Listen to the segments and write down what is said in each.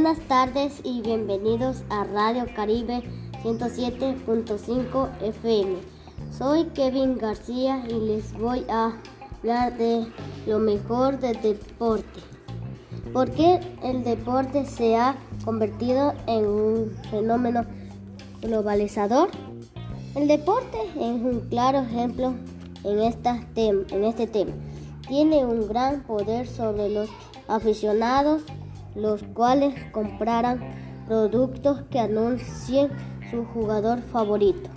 Buenas tardes y bienvenidos a Radio Caribe 107.5 FM. Soy Kevin García y les voy a hablar de lo mejor del deporte. ¿Por qué el deporte se ha convertido en un fenómeno globalizador? El deporte es un claro ejemplo en, esta en este tema. Tiene un gran poder sobre los aficionados, los cuales comprarán productos que anuncien su jugador favorito.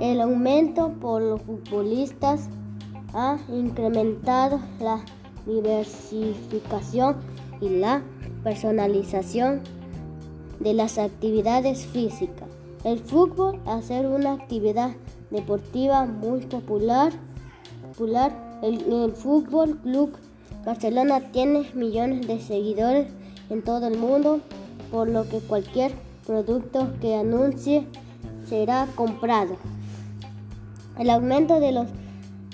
El aumento por los futbolistas ha incrementado la diversificación y la personalización de las actividades físicas. El fútbol, a ser una actividad deportiva muy popular, popular el Fútbol Club Barcelona tiene millones de seguidores en todo el mundo, por lo que cualquier producto que anuncie será comprado. El aumento de los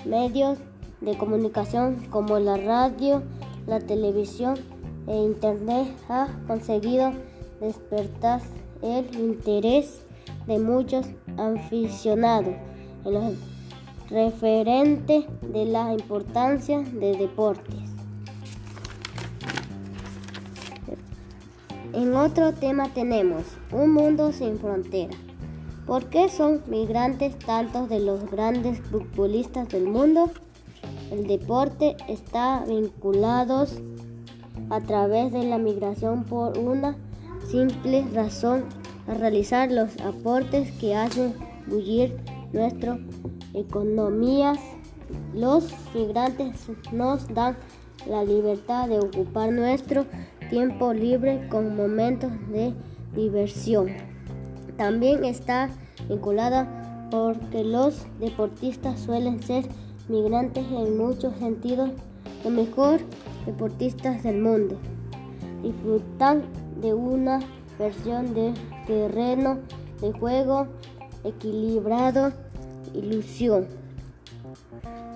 medios de comunicación como la radio, la televisión e internet ha conseguido despertar el interés de muchos aficionados en lo referente de la importancia de deportes. En otro tema tenemos un mundo sin fronteras. ¿Por qué son migrantes tantos de los grandes futbolistas del mundo? El deporte está vinculado a través de la migración por una simple razón, a realizar los aportes que hacen bullir nuestras economías. Los migrantes nos dan la libertad de ocupar nuestro tiempo libre con momentos de diversión. También está vinculada porque los deportistas suelen ser migrantes en muchos sentidos, los mejores deportistas del mundo. Disfrutan de una versión de terreno de juego equilibrado, ilusión,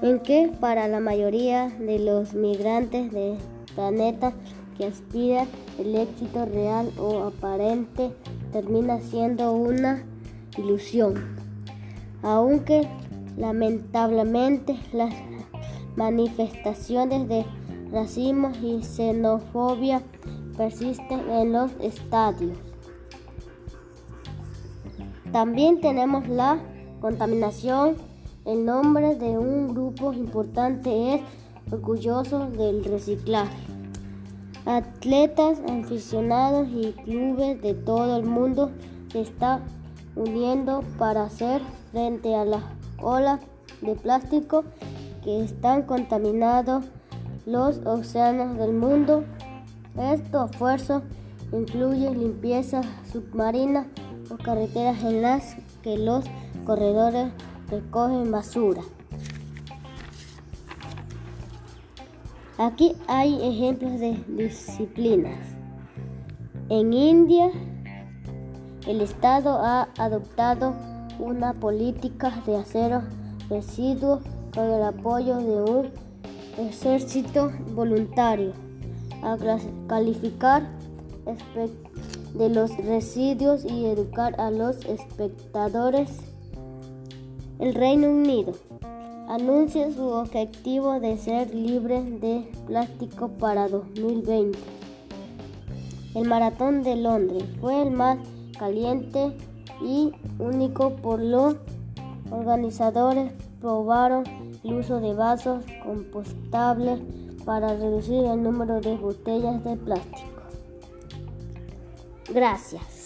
en que para la mayoría de los migrantes del planeta que aspira el éxito real o aparente termina siendo una ilusión. Aunque lamentablemente las manifestaciones de racismo y xenofobia persisten en los estadios. También tenemos la contaminación. El nombre de un grupo importante es orgulloso del reciclaje. Atletas, aficionados y clubes de todo el mundo se están uniendo para hacer frente a la ola de plástico que están contaminando los océanos del mundo. Estos esfuerzos incluyen limpieza submarina o carreteras en las que los corredores recogen basura. Aquí hay ejemplos de disciplinas. En India, el Estado ha adoptado una política de acero residuos con el apoyo de un ejército voluntario a calificar de los residuos y educar a los espectadores. El Reino Unido anuncia su objetivo de ser libre de plástico para 2020. El maratón de Londres fue el más caliente y único por los organizadores probaron el uso de vasos compostables para reducir el número de botellas de plástico. Gracias.